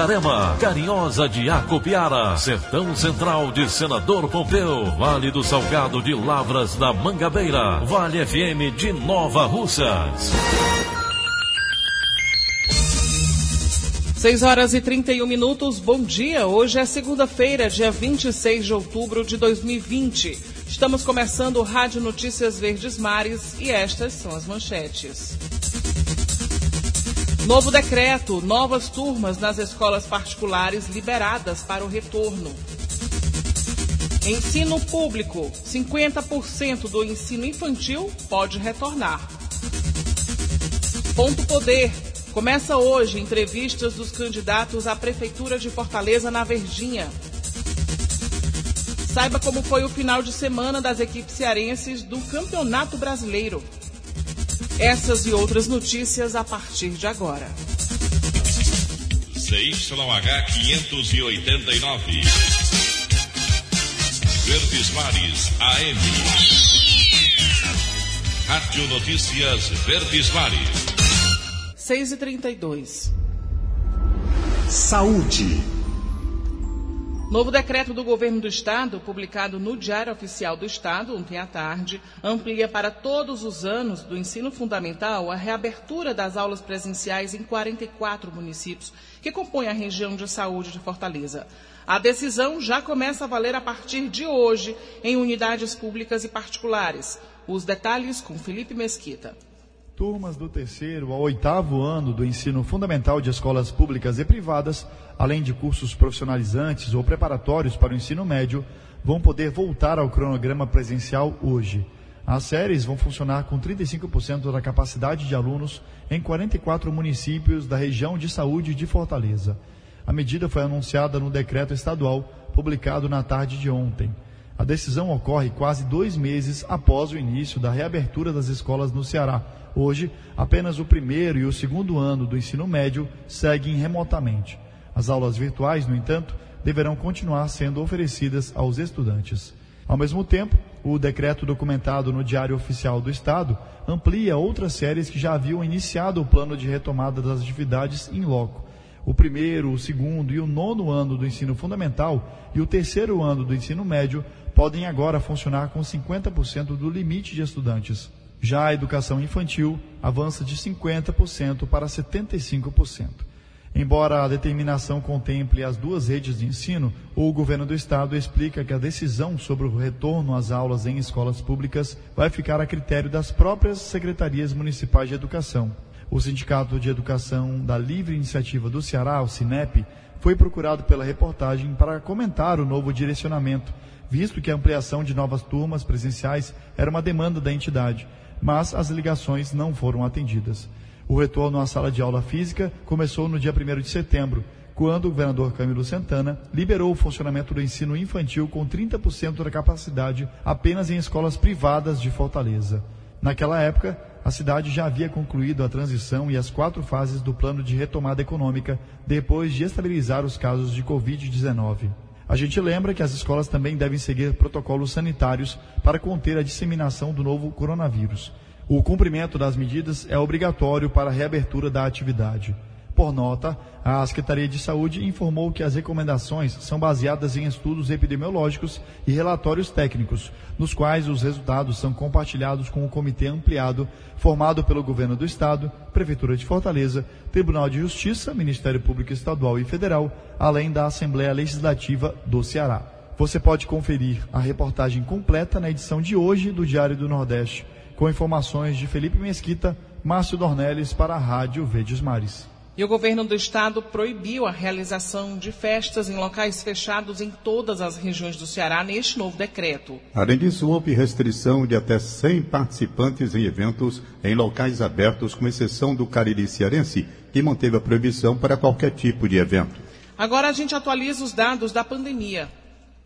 Itarema, Carinhosa de Acopiara, Sertão Central de Senador Pompeu, Vale do Salgado de Lavras da Mangabeira, Vale FM de Nova Russas. 6 horas e 31 minutos, bom dia. Hoje é segunda-feira, dia 26 de outubro de 2020. Estamos começando o Rádio Notícias Verdes Mares e estas são as manchetes. Novo decreto, novas turmas nas escolas particulares liberadas para o retorno. Ensino público, 50% do ensino infantil pode retornar. Ponto Poder. Começa hoje entrevistas dos candidatos à Prefeitura de Fortaleza na Verdinha. Saiba como foi o final de semana das equipes cearenses do Campeonato Brasileiro. Essas e outras notícias a partir de agora. CYH 589. Verdes Mares AM. Rádio Notícias Verdes Mares. 6 e 32 Saúde. Novo decreto do governo do estado, publicado no Diário Oficial do Estado ontem à tarde, amplia para todos os anos do ensino fundamental a reabertura das aulas presenciais em 44 municípios que compõem a região de saúde de Fortaleza. A decisão já começa a valer a partir de hoje em unidades públicas e particulares. Os detalhes com Felipe Mesquita. Turmas do terceiro ao oitavo ano do ensino fundamental de escolas públicas e privadas, além de cursos profissionalizantes ou preparatórios para o ensino médio, vão poder voltar ao cronograma presencial hoje. As séries vão funcionar com 35% da capacidade de alunos em 44 municípios da região de saúde de Fortaleza. A medida foi anunciada no decreto estadual publicado na tarde de ontem. A decisão ocorre quase dois meses após o início da reabertura das escolas no Ceará Hoje, apenas o primeiro e o segundo ano do ensino médio seguem remotamente. As aulas virtuais, no entanto, deverão continuar sendo oferecidas aos estudantes. Ao mesmo tempo, o decreto documentado no Diário Oficial do Estado amplia outras séries que já haviam iniciado o plano de retomada das atividades em loco. O primeiro, o segundo e o nono ano do ensino fundamental e o terceiro ano do ensino médio podem agora funcionar com 50% do limite de estudantes. Já a educação infantil avança de 50% para 75%. Embora a determinação contemple as duas redes de ensino, o governo do estado explica que a decisão sobre o retorno às aulas em escolas públicas vai ficar a critério das próprias secretarias municipais de educação. O Sindicato de Educação da Livre Iniciativa do Ceará, o SINEP, foi procurado pela reportagem para comentar o novo direcionamento, visto que a ampliação de novas turmas presenciais era uma demanda da entidade mas as ligações não foram atendidas. O retorno à sala de aula física começou no dia 1 de setembro, quando o governador Camilo Santana liberou o funcionamento do ensino infantil com 30% da capacidade apenas em escolas privadas de Fortaleza. Naquela época, a cidade já havia concluído a transição e as quatro fases do plano de retomada econômica depois de estabilizar os casos de Covid-19. A gente lembra que as escolas também devem seguir protocolos sanitários para conter a disseminação do novo coronavírus. O cumprimento das medidas é obrigatório para a reabertura da atividade. Por nota, a Secretaria de Saúde informou que as recomendações são baseadas em estudos epidemiológicos e relatórios técnicos, nos quais os resultados são compartilhados com o comitê ampliado formado pelo Governo do Estado, Prefeitura de Fortaleza, Tribunal de Justiça, Ministério Público Estadual e Federal, além da Assembleia Legislativa do Ceará. Você pode conferir a reportagem completa na edição de hoje do Diário do Nordeste, com informações de Felipe Mesquita, Márcio Dornelles para a Rádio Verdes Mares. E o governo do estado proibiu a realização de festas em locais fechados em todas as regiões do Ceará neste novo decreto. Além disso, houve restrição de até 100 participantes em eventos em locais abertos, com exceção do Cariri Cearense, que manteve a proibição para qualquer tipo de evento. Agora a gente atualiza os dados da pandemia.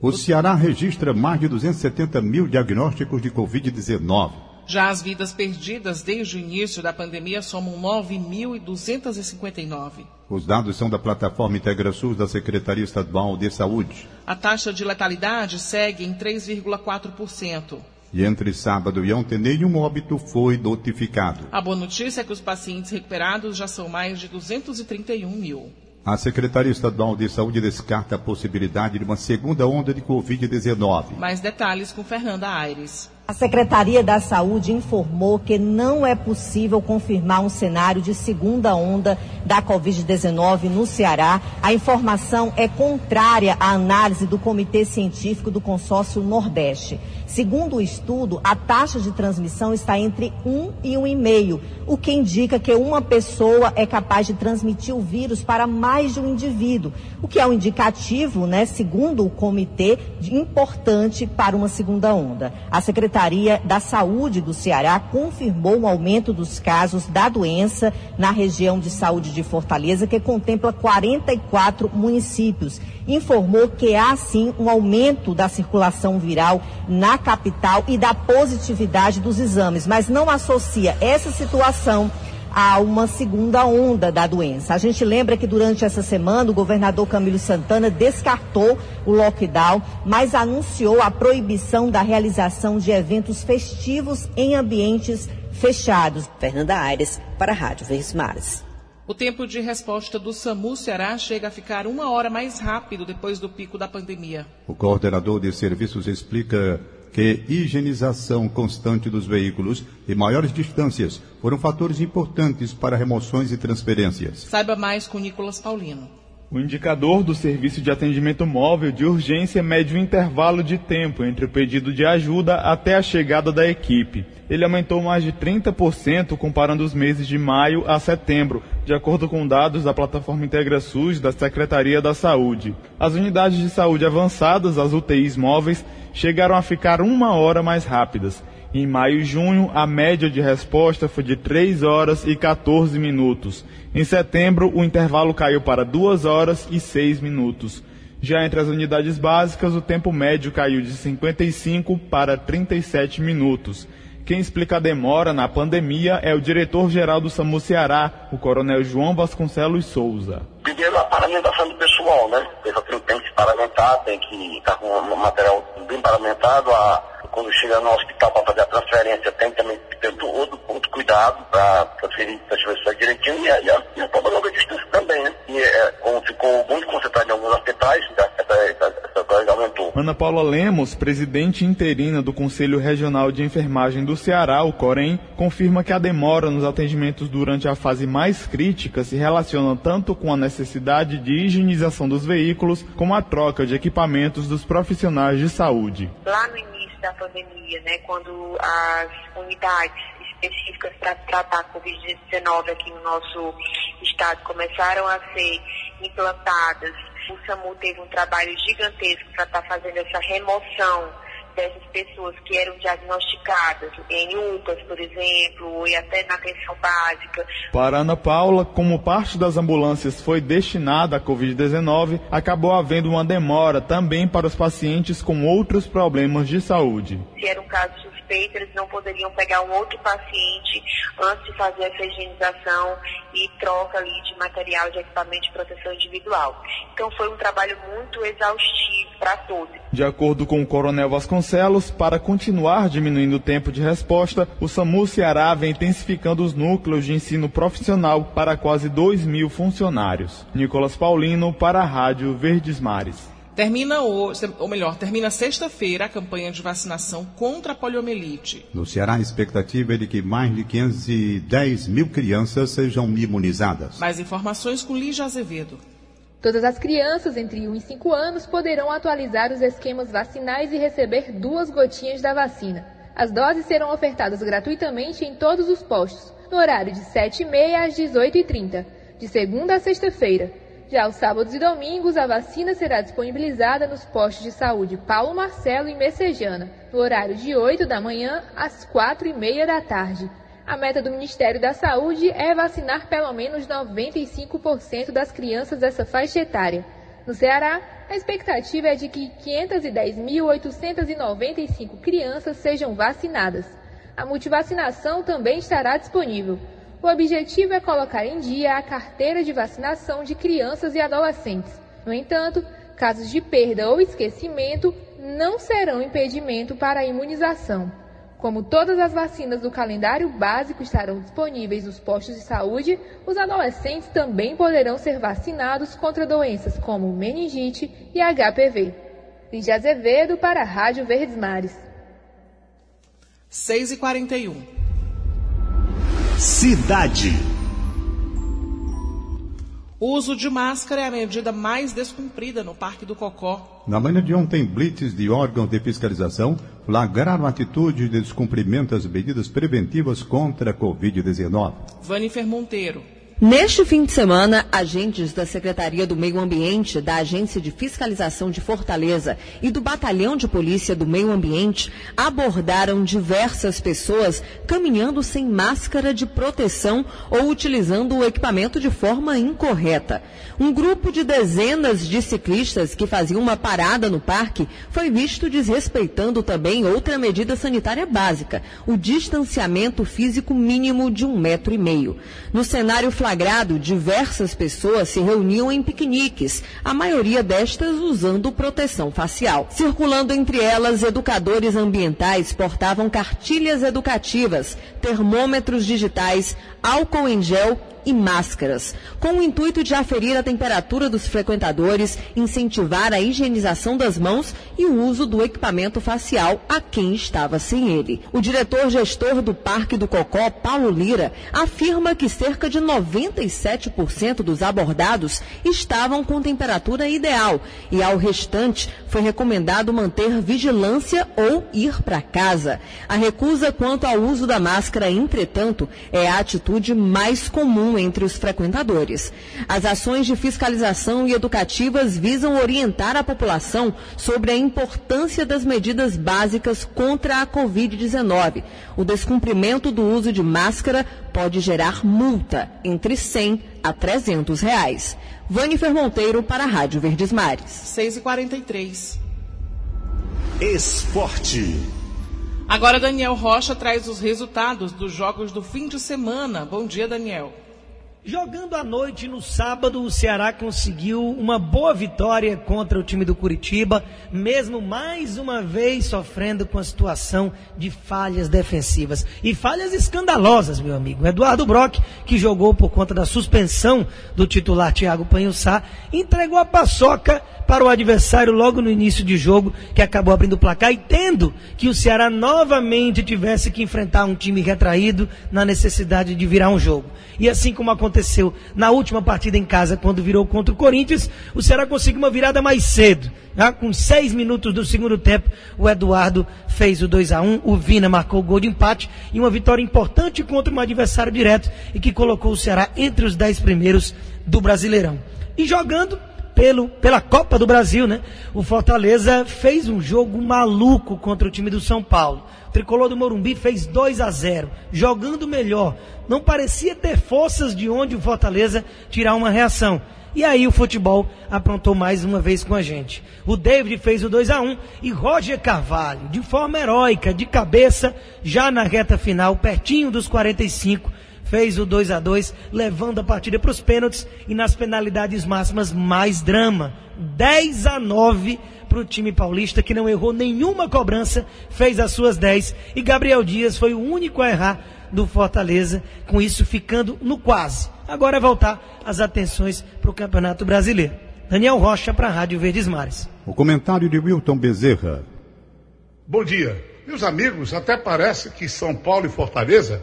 O Ceará registra mais de 270 mil diagnósticos de Covid-19. Já as vidas perdidas desde o início da pandemia somam 9.259. Os dados são da plataforma IntegraSUS da Secretaria Estadual de Saúde. A taxa de letalidade segue em 3,4%. E entre sábado e ontem, nenhum óbito foi notificado. A boa notícia é que os pacientes recuperados já são mais de 231 mil. A Secretaria Estadual de Saúde descarta a possibilidade de uma segunda onda de Covid-19. Mais detalhes com Fernanda Aires. A Secretaria da Saúde informou que não é possível confirmar um cenário de segunda onda da Covid-19 no Ceará. A informação é contrária à análise do Comitê Científico do Consórcio Nordeste. Segundo o estudo, a taxa de transmissão está entre 1 e 1,5, o que indica que uma pessoa é capaz de transmitir o vírus para mais de um indivíduo, o que é um indicativo, né, segundo o comitê, importante para uma segunda onda. A Secretaria da Saúde do Ceará confirmou um aumento dos casos da doença na região de saúde de Fortaleza, que contempla 44 municípios informou que há sim um aumento da circulação viral na capital e da positividade dos exames, mas não associa essa situação a uma segunda onda da doença. A gente lembra que durante essa semana o governador Camilo Santana descartou o lockdown, mas anunciou a proibição da realização de eventos festivos em ambientes fechados. Fernanda Aires, para a Rádio Verdes Mares. O tempo de resposta do SAMU Ceará chega a ficar uma hora mais rápido depois do pico da pandemia. O coordenador de serviços explica que higienização constante dos veículos e maiores distâncias foram fatores importantes para remoções e transferências. Saiba mais com Nicolas Paulino. O indicador do serviço de atendimento móvel de urgência mede o intervalo de tempo entre o pedido de ajuda até a chegada da equipe. Ele aumentou mais de 30% comparando os meses de maio a setembro, de acordo com dados da plataforma IntegraSUS da Secretaria da Saúde. As unidades de saúde avançadas, as UTIs móveis, chegaram a ficar uma hora mais rápidas. Em maio e junho, a média de resposta foi de 3 horas e 14 minutos. Em setembro, o intervalo caiu para 2 horas e 6 minutos. Já entre as unidades básicas, o tempo médio caiu de 55 para 37 minutos. Quem explica a demora na pandemia é o diretor-geral do SAMU Ceará, o coronel João Vasconcelos Souza. Primeiro, a paramentação do pessoal, né? Tem que se paramentar, tem que estar com o material bem paramentado, a quando chega no hospital para fazer a transferência, tem também que ter todo outro cuidado para transferir as pessoas direitinho e a, e a, e a prova longa distância também, né? E é, como ficou muito concentrado em alguns hospitais, essa, essa, essa coisa aumentou. Ana Paula Lemos, presidente interina do Conselho Regional de Enfermagem do Ceará, o COREM, confirma que a demora nos atendimentos durante a fase mais crítica se relaciona tanto com a necessidade de higienização dos veículos como a troca de equipamentos dos profissionais de saúde. Lá no início da pandemia, né, quando as unidades específicas para tratar a Covid-19 aqui no nosso estado começaram a ser implantadas, o SAMU teve um trabalho gigantesco para estar tá fazendo essa remoção dessas pessoas que eram diagnosticadas em UPAs, por exemplo, e até na atenção básica. Para Ana Paula, como parte das ambulâncias foi destinada à Covid-19, acabou havendo uma demora também para os pacientes com outros problemas de saúde. Se era um caso suspeito, eles não poderiam pegar um outro paciente antes de fazer essa higienização e troca ali de material de equipamento de proteção individual. Então foi um trabalho muito exaustivo para todos. De acordo com o Coronel Vasconcelos, para continuar diminuindo o tempo de resposta, o SAMU Ceará vem intensificando os núcleos de ensino profissional para quase 2 mil funcionários. Nicolas Paulino para a Rádio Verdes Mares. Termina hoje, ou melhor, termina sexta-feira a campanha de vacinação contra a poliomielite. No Ceará, a expectativa é de que mais de 510 mil crianças sejam imunizadas. Mais informações com Lígia Azevedo. Todas as crianças entre 1 e 5 anos poderão atualizar os esquemas vacinais e receber duas gotinhas da vacina. As doses serão ofertadas gratuitamente em todos os postos, no horário de 7h30 às 18h30. de segunda a sexta-feira. Já aos sábados e domingos, a vacina será disponibilizada nos postos de saúde Paulo Marcelo e Messejana, no horário de 8 da manhã às 4 e meia da tarde. A meta do Ministério da Saúde é vacinar pelo menos 95% das crianças dessa faixa etária. No Ceará, a expectativa é de que 510.895 crianças sejam vacinadas. A multivacinação também estará disponível. O objetivo é colocar em dia a carteira de vacinação de crianças e adolescentes. No entanto, casos de perda ou esquecimento não serão impedimento para a imunização. Como todas as vacinas do calendário básico estarão disponíveis nos postos de saúde, os adolescentes também poderão ser vacinados contra doenças como meningite e HPV. Lídia Azevedo para a Rádio Verdes Mares. 6 e 41 Cidade. O uso de máscara é a medida mais descumprida no Parque do Cocó. Na manhã de ontem, blitz de órgãos de fiscalização flagraram atitude de descumprimento das medidas preventivas contra a Covid-19. Vanifer Monteiro. Neste fim de semana, agentes da Secretaria do Meio Ambiente, da Agência de Fiscalização de Fortaleza e do Batalhão de Polícia do Meio Ambiente abordaram diversas pessoas caminhando sem máscara de proteção ou utilizando o equipamento de forma incorreta. Um grupo de dezenas de ciclistas que faziam uma parada no parque foi visto desrespeitando também outra medida sanitária básica, o distanciamento físico mínimo de um metro e meio. No cenário flagrado, diversas pessoas se reuniam em piqueniques, a maioria destas usando proteção facial. Circulando entre elas, educadores ambientais portavam cartilhas educativas, termômetros digitais, álcool em gel e máscaras, com o intuito de aferir a temperatura dos frequentadores, incentivar a higienização das mãos e o uso do equipamento facial a quem estava sem ele. O diretor gestor do Parque do Cocó, Paulo Lira, afirma que cerca de 97% dos abordados estavam com temperatura ideal e ao restante foi recomendado manter vigilância ou ir para casa. A recusa quanto ao uso da máscara, entretanto, é a atitude mais comum entre os frequentadores. As ações de fiscalização e educativas visam orientar a população sobre a importância das medidas básicas contra a Covid-19. O descumprimento do uso de máscara pode gerar multa entre 100 a 300 reais. Vânifer Monteiro para a Rádio Verdes Mares. 6 e 43 Esporte. Agora Daniel Rocha traz os resultados dos jogos do fim de semana. Bom dia, Daniel. Jogando à noite no sábado, o Ceará conseguiu uma boa vitória contra o time do Curitiba, mesmo mais uma vez sofrendo com a situação de falhas defensivas. E falhas escandalosas, meu amigo. Eduardo Brock, que jogou por conta da suspensão do titular Thiago Panhussá, entregou a paçoca para o adversário logo no início de jogo, que acabou abrindo o placar e tendo que o Ceará novamente tivesse que enfrentar um time retraído na necessidade de virar um jogo. E assim como aconteceu na última partida em casa, quando virou contra o Corinthians, o Ceará conseguiu uma virada mais cedo. Já com seis minutos do segundo tempo, o Eduardo fez o 2 a 1 o Vina marcou o gol de empate e uma vitória importante contra um adversário direto e que colocou o Ceará entre os dez primeiros do Brasileirão. E jogando pelo, pela Copa do Brasil, né? O Fortaleza fez um jogo maluco contra o time do São Paulo. O tricolor do Morumbi fez 2 a 0, jogando melhor. Não parecia ter forças de onde o Fortaleza tirar uma reação. E aí o futebol aprontou mais uma vez com a gente. O David fez o 2 a 1 e Roger Carvalho, de forma heróica, de cabeça, já na reta final, pertinho dos 45, fez o 2 a 2 levando a partida para os pênaltis e nas penalidades máximas mais drama. 10 a 9 para o time paulista que não errou nenhuma cobrança, fez as suas 10 e Gabriel Dias foi o único a errar do Fortaleza, com isso ficando no quase. Agora é voltar as atenções para o Campeonato Brasileiro. Daniel Rocha para a Rádio Verdes Mares. O comentário de Wilton Bezerra. Bom dia. Meus amigos, até parece que São Paulo e Fortaleza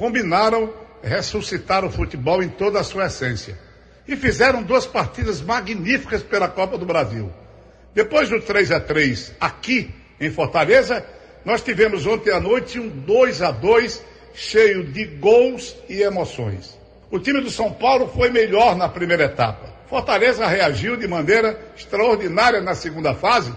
combinaram ressuscitar o futebol em toda a sua essência. E fizeram duas partidas magníficas pela Copa do Brasil. Depois do 3 a 3 aqui em Fortaleza, nós tivemos ontem à noite um 2 a 2 cheio de gols e emoções. O time do São Paulo foi melhor na primeira etapa. Fortaleza reagiu de maneira extraordinária na segunda fase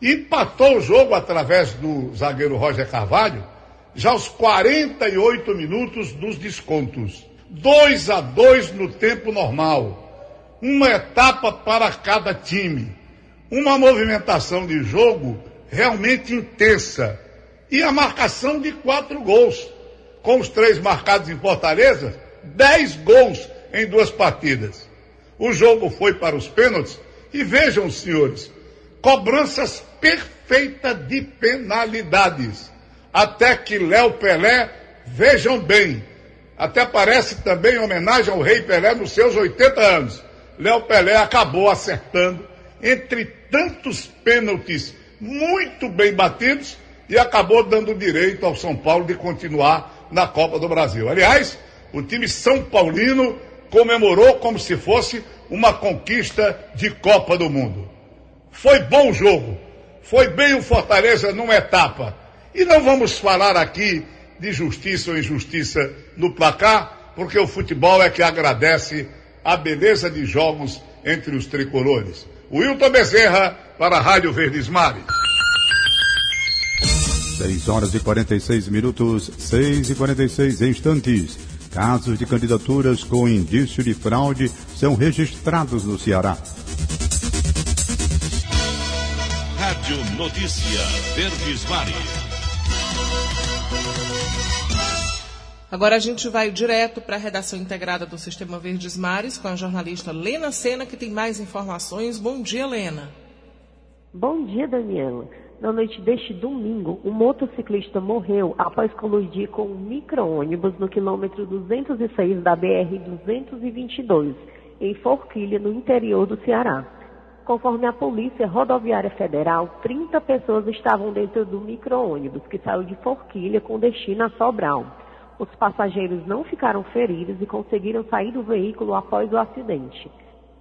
e empatou o jogo através do zagueiro Roger Carvalho já aos 48 minutos dos descontos. 2 a 2 no tempo normal. Uma etapa para cada time. Uma movimentação de jogo realmente intensa. E a marcação de quatro gols. Com os três marcados em Fortaleza, dez gols em duas partidas. O jogo foi para os pênaltis e vejam, senhores, cobranças perfeitas de penalidades. Até que Léo Pelé, vejam bem, até parece também homenagem ao Rei Pelé nos seus 80 anos. Léo Pelé acabou acertando entre tantos pênaltis muito bem batidos e acabou dando direito ao São Paulo de continuar na Copa do Brasil. Aliás, o time São Paulino comemorou como se fosse uma conquista de Copa do Mundo. Foi bom o jogo. Foi bem o Fortaleza numa etapa. E não vamos falar aqui de justiça ou injustiça no placar, porque o futebol é que agradece a beleza de jogos entre os tricolores. Wilton Bezerra para a Rádio Verdes Mares. 6 horas e 46 minutos, 6 e 46 instantes. Casos de candidaturas com indício de fraude são registrados no Ceará. Rádio Notícia Verdes Mares. Agora a gente vai direto para a redação integrada do Sistema Verdes Mares com a jornalista Lena Sena, que tem mais informações. Bom dia, Lena. Bom dia, Daniela. Na noite deste domingo, um motociclista morreu após colidir com um micro-ônibus no quilômetro 206 da BR-222, em Forquilha, no interior do Ceará. Conforme a Polícia Rodoviária Federal, 30 pessoas estavam dentro do micro-ônibus que saiu de Forquilha com destino a Sobral. Os passageiros não ficaram feridos e conseguiram sair do veículo após o acidente.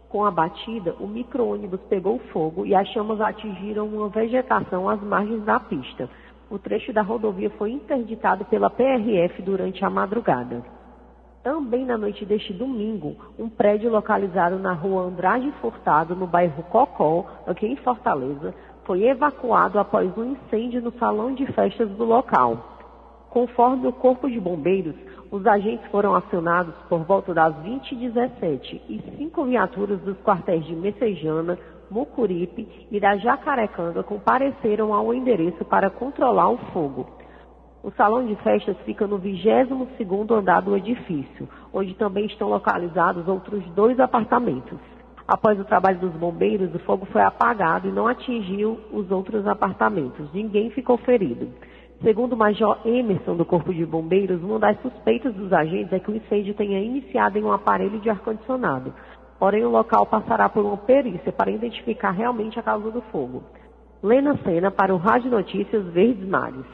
Com a batida, o micro-ônibus pegou fogo e as chamas atingiram uma vegetação às margens da pista. O trecho da rodovia foi interditado pela PRF durante a madrugada. Também na noite deste domingo, um prédio localizado na rua Andrade Furtado, no bairro Cocó, aqui em Fortaleza, foi evacuado após um incêndio no salão de festas do local. Conforme o Corpo de Bombeiros, os agentes foram acionados por volta das 20h17 e cinco viaturas dos quartéis de Messejana, Mucuripe e da Jacarecanga compareceram ao endereço para controlar o fogo. O salão de festas fica no 22º andar do edifício, onde também estão localizados outros dois apartamentos. Após o trabalho dos bombeiros, o fogo foi apagado e não atingiu os outros apartamentos. Ninguém ficou ferido. Segundo o Major Emerson do Corpo de Bombeiros, uma das suspeitas dos agentes é que o incêndio tenha iniciado em um aparelho de ar-condicionado. Porém, o local passará por uma perícia para identificar realmente a causa do fogo. Lena Sena para o Rádio Notícias Verdes Mares.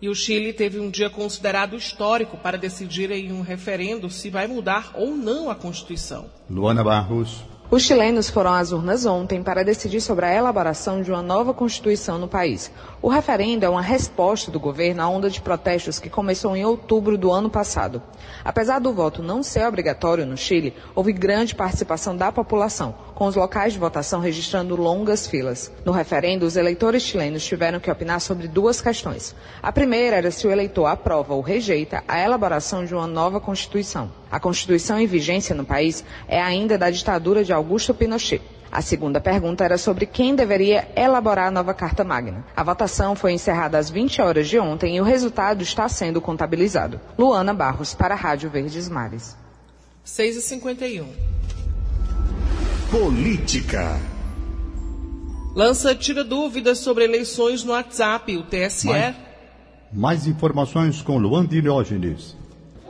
E o Chile teve um dia considerado histórico para decidir em um referendo se vai mudar ou não a Constituição. Luana Barros. Os chilenos foram às urnas ontem para decidir sobre a elaboração de uma nova Constituição no país. O referendo é uma resposta do governo à onda de protestos que começou em outubro do ano passado. Apesar do voto não ser obrigatório no Chile, houve grande participação da população, com os locais de votação registrando longas filas. No referendo, os eleitores chilenos tiveram que opinar sobre duas questões. A primeira era se o eleitor aprova ou rejeita a elaboração de uma nova Constituição. A Constituição em vigência no país é ainda da ditadura de Augusto Pinochet. A segunda pergunta era sobre quem deveria elaborar a nova Carta Magna. A votação foi encerrada às 20 horas de ontem e o resultado está sendo contabilizado. Luana Barros, para a Rádio Verdes Mares. 6h51. Política. Lança tira dúvidas sobre eleições no WhatsApp. O TSE. Mais, mais informações com Luan Diógenes.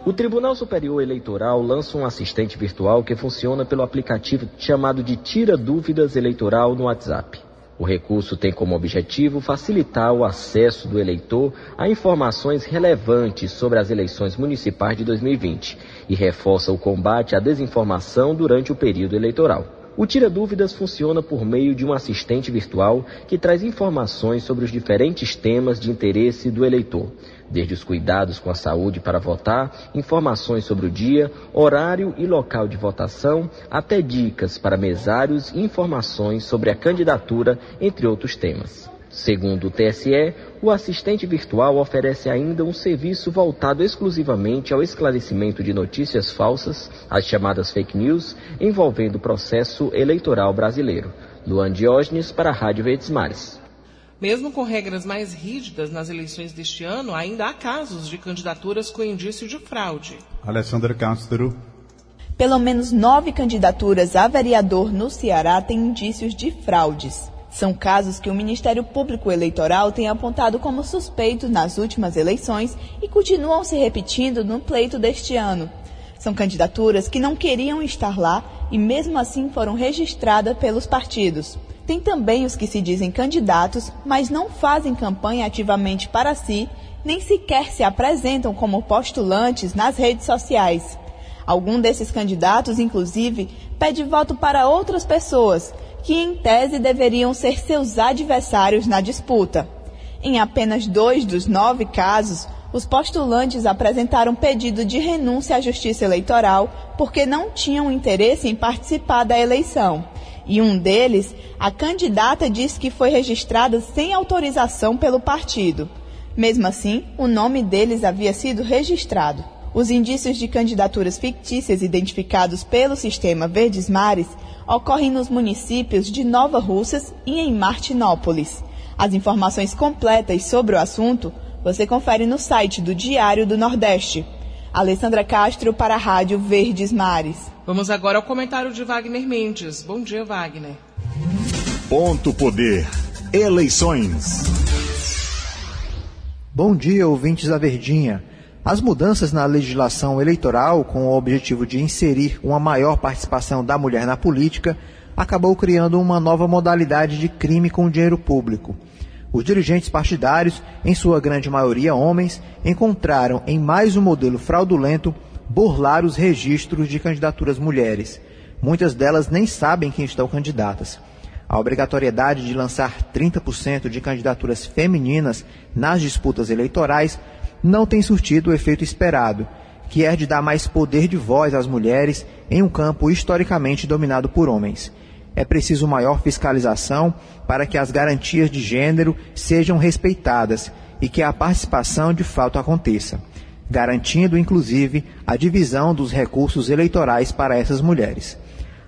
O Tribunal Superior Eleitoral lança um assistente virtual que funciona pelo aplicativo chamado de Tira Dúvidas Eleitoral no WhatsApp. O recurso tem como objetivo facilitar o acesso do eleitor a informações relevantes sobre as eleições municipais de 2020 e reforça o combate à desinformação durante o período eleitoral. O Tira Dúvidas funciona por meio de um assistente virtual que traz informações sobre os diferentes temas de interesse do eleitor desde os cuidados com a saúde para votar, informações sobre o dia, horário e local de votação, até dicas para mesários e informações sobre a candidatura, entre outros temas. Segundo o TSE, o assistente virtual oferece ainda um serviço voltado exclusivamente ao esclarecimento de notícias falsas, as chamadas fake news, envolvendo o processo eleitoral brasileiro. Luan Diógenes para a Rádio Verdes Mares. Mesmo com regras mais rígidas nas eleições deste ano, ainda há casos de candidaturas com indício de fraude. Alessandra Castro. Pelo menos nove candidaturas a vereador no Ceará têm indícios de fraudes. São casos que o Ministério Público Eleitoral tem apontado como suspeitos nas últimas eleições e continuam se repetindo no pleito deste ano. São candidaturas que não queriam estar lá e, mesmo assim, foram registradas pelos partidos. Tem também os que se dizem candidatos, mas não fazem campanha ativamente para si, nem sequer se apresentam como postulantes nas redes sociais. Algum desses candidatos, inclusive, pede voto para outras pessoas, que em tese deveriam ser seus adversários na disputa. Em apenas dois dos nove casos, os postulantes apresentaram pedido de renúncia à Justiça Eleitoral porque não tinham interesse em participar da eleição e um deles, a candidata diz que foi registrada sem autorização pelo partido. Mesmo assim, o nome deles havia sido registrado. Os indícios de candidaturas fictícias identificados pelo sistema Verdes Mares ocorrem nos municípios de Nova Russas e em Martinópolis. As informações completas sobre o assunto você confere no site do Diário do Nordeste. Alessandra Castro para a Rádio Verdes Mares. Vamos agora ao comentário de Wagner Mendes. Bom dia, Wagner. Ponto Poder. Eleições. Bom dia, ouvintes da Verdinha. As mudanças na legislação eleitoral, com o objetivo de inserir uma maior participação da mulher na política, acabou criando uma nova modalidade de crime com dinheiro público. Os dirigentes partidários, em sua grande maioria homens, encontraram em mais um modelo fraudulento burlar os registros de candidaturas mulheres. Muitas delas nem sabem quem estão candidatas. A obrigatoriedade de lançar 30% de candidaturas femininas nas disputas eleitorais não tem surtido o efeito esperado, que é de dar mais poder de voz às mulheres em um campo historicamente dominado por homens. É preciso maior fiscalização para que as garantias de gênero sejam respeitadas e que a participação de fato aconteça garantindo inclusive a divisão dos recursos eleitorais para essas mulheres.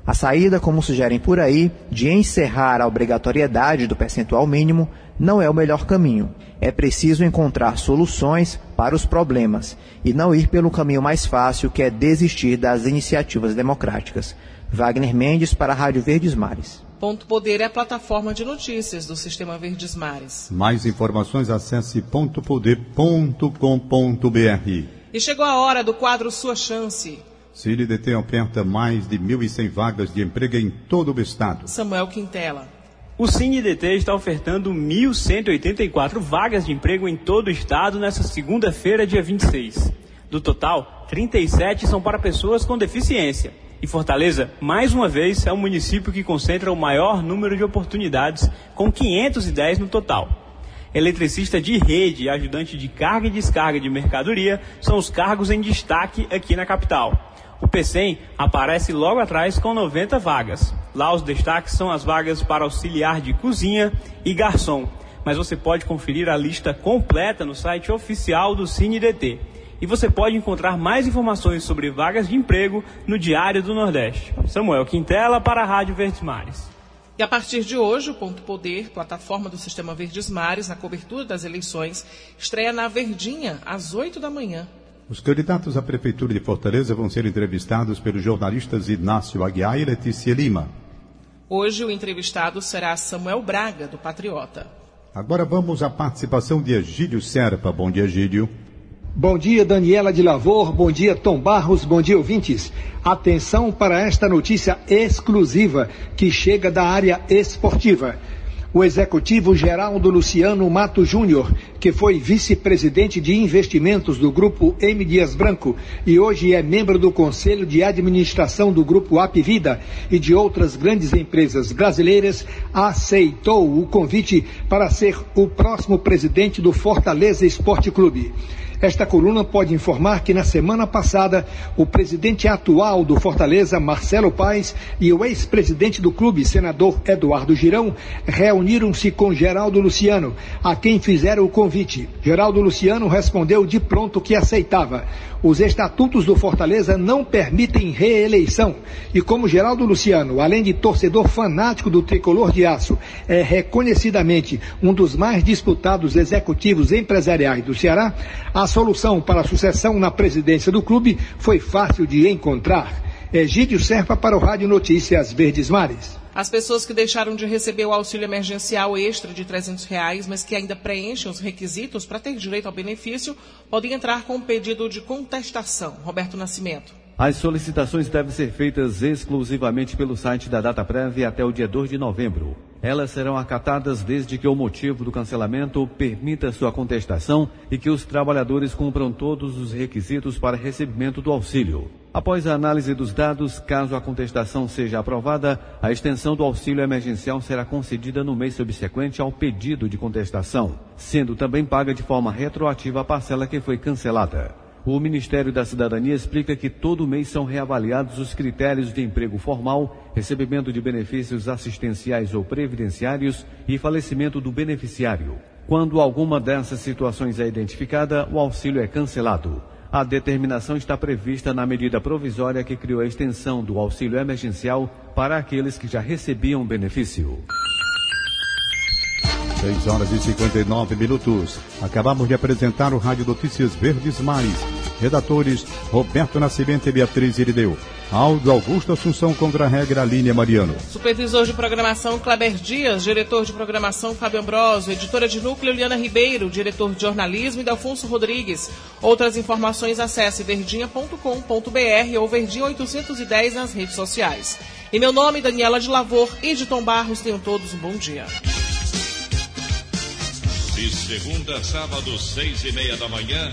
A saída, como sugerem por aí, de encerrar a obrigatoriedade do percentual mínimo não é o melhor caminho. É preciso encontrar soluções para os problemas e não ir pelo caminho mais fácil, que é desistir das iniciativas democráticas. Wagner Mendes para a Rádio Verdes Mares. Ponto Poder é a plataforma de notícias do Sistema Verdes Mares. Mais informações acesse pontopoder.com.br. E chegou a hora do quadro Sua Chance. CineDT oferta mais de 1.100 vagas de emprego em todo o estado. Samuel Quintela. O CineDT está ofertando 1.184 vagas de emprego em todo o estado nesta segunda-feira, dia 26. Do total, 37 são para pessoas com deficiência. E Fortaleza, mais uma vez, é o município que concentra o maior número de oportunidades, com 510 no total. Eletricista de rede e ajudante de carga e descarga de mercadoria são os cargos em destaque aqui na capital. O PCM aparece logo atrás com 90 vagas. Lá os destaques são as vagas para auxiliar de cozinha e garçom. Mas você pode conferir a lista completa no site oficial do CineDT e você pode encontrar mais informações sobre vagas de emprego no Diário do Nordeste. Samuel Quintela para a Rádio Verdes Mares. E a partir de hoje, o Ponto Poder, plataforma do Sistema Verdes Mares, na cobertura das eleições, estreia na Verdinha, às 8 da manhã. Os candidatos à Prefeitura de Fortaleza vão ser entrevistados pelos jornalistas Inácio Aguiar e Letícia Lima. Hoje, o entrevistado será Samuel Braga, do Patriota. Agora vamos à participação de Egídio Serpa. Bom dia, Egídio. Bom dia, Daniela de Lavor. Bom dia, Tom Barros. Bom dia, ouvintes. Atenção para esta notícia exclusiva que chega da área esportiva. O executivo Geraldo Luciano Mato Júnior, que foi vice-presidente de investimentos do Grupo M. Dias Branco e hoje é membro do Conselho de Administração do Grupo Apivida e de outras grandes empresas brasileiras, aceitou o convite para ser o próximo presidente do Fortaleza Esporte Clube. Esta coluna pode informar que na semana passada, o presidente atual do Fortaleza, Marcelo Paes, e o ex-presidente do clube, senador Eduardo Girão, reuniram-se com Geraldo Luciano, a quem fizeram o convite. Geraldo Luciano respondeu de pronto que aceitava. Os estatutos do Fortaleza não permitem reeleição. E como Geraldo Luciano, além de torcedor fanático do tricolor de aço, é reconhecidamente um dos mais disputados executivos empresariais do Ceará, a solução para a sucessão na presidência do clube foi fácil de encontrar. Egídio Serpa para o Rádio Notícias Verdes Mares. As pessoas que deixaram de receber o auxílio emergencial extra de 300 reais, mas que ainda preenchem os requisitos para ter direito ao benefício, podem entrar com um pedido de contestação. Roberto Nascimento. As solicitações devem ser feitas exclusivamente pelo site da Data Prévia até o dia 2 de novembro. Elas serão acatadas desde que o motivo do cancelamento permita sua contestação e que os trabalhadores cumpram todos os requisitos para recebimento do auxílio. Após a análise dos dados, caso a contestação seja aprovada, a extensão do auxílio emergencial será concedida no mês subsequente ao pedido de contestação, sendo também paga de forma retroativa a parcela que foi cancelada. O Ministério da Cidadania explica que todo mês são reavaliados os critérios de emprego formal, recebimento de benefícios assistenciais ou previdenciários e falecimento do beneficiário. Quando alguma dessas situações é identificada, o auxílio é cancelado. A determinação está prevista na medida provisória que criou a extensão do auxílio emergencial para aqueles que já recebiam benefício. 6 horas e 59 minutos. Acabamos de apresentar o Rádio Notícias Verdes Mares. Redatores Roberto Nascimento e Beatriz Irideu. Aldo Augusto Assunção contra a regra Línia Mariano. Supervisor de programação Kleber Dias, diretor de programação Fábio Ambrosio, editora de núcleo Liana Ribeiro, diretor de jornalismo e Alfonso Rodrigues. Outras informações acesse verdinha.com.br ou verdinha 810 nas redes sociais. Em meu nome, Daniela de Lavor e de Tom Barros, tenham todos um bom dia. De segunda a sábado, seis e meia da manhã,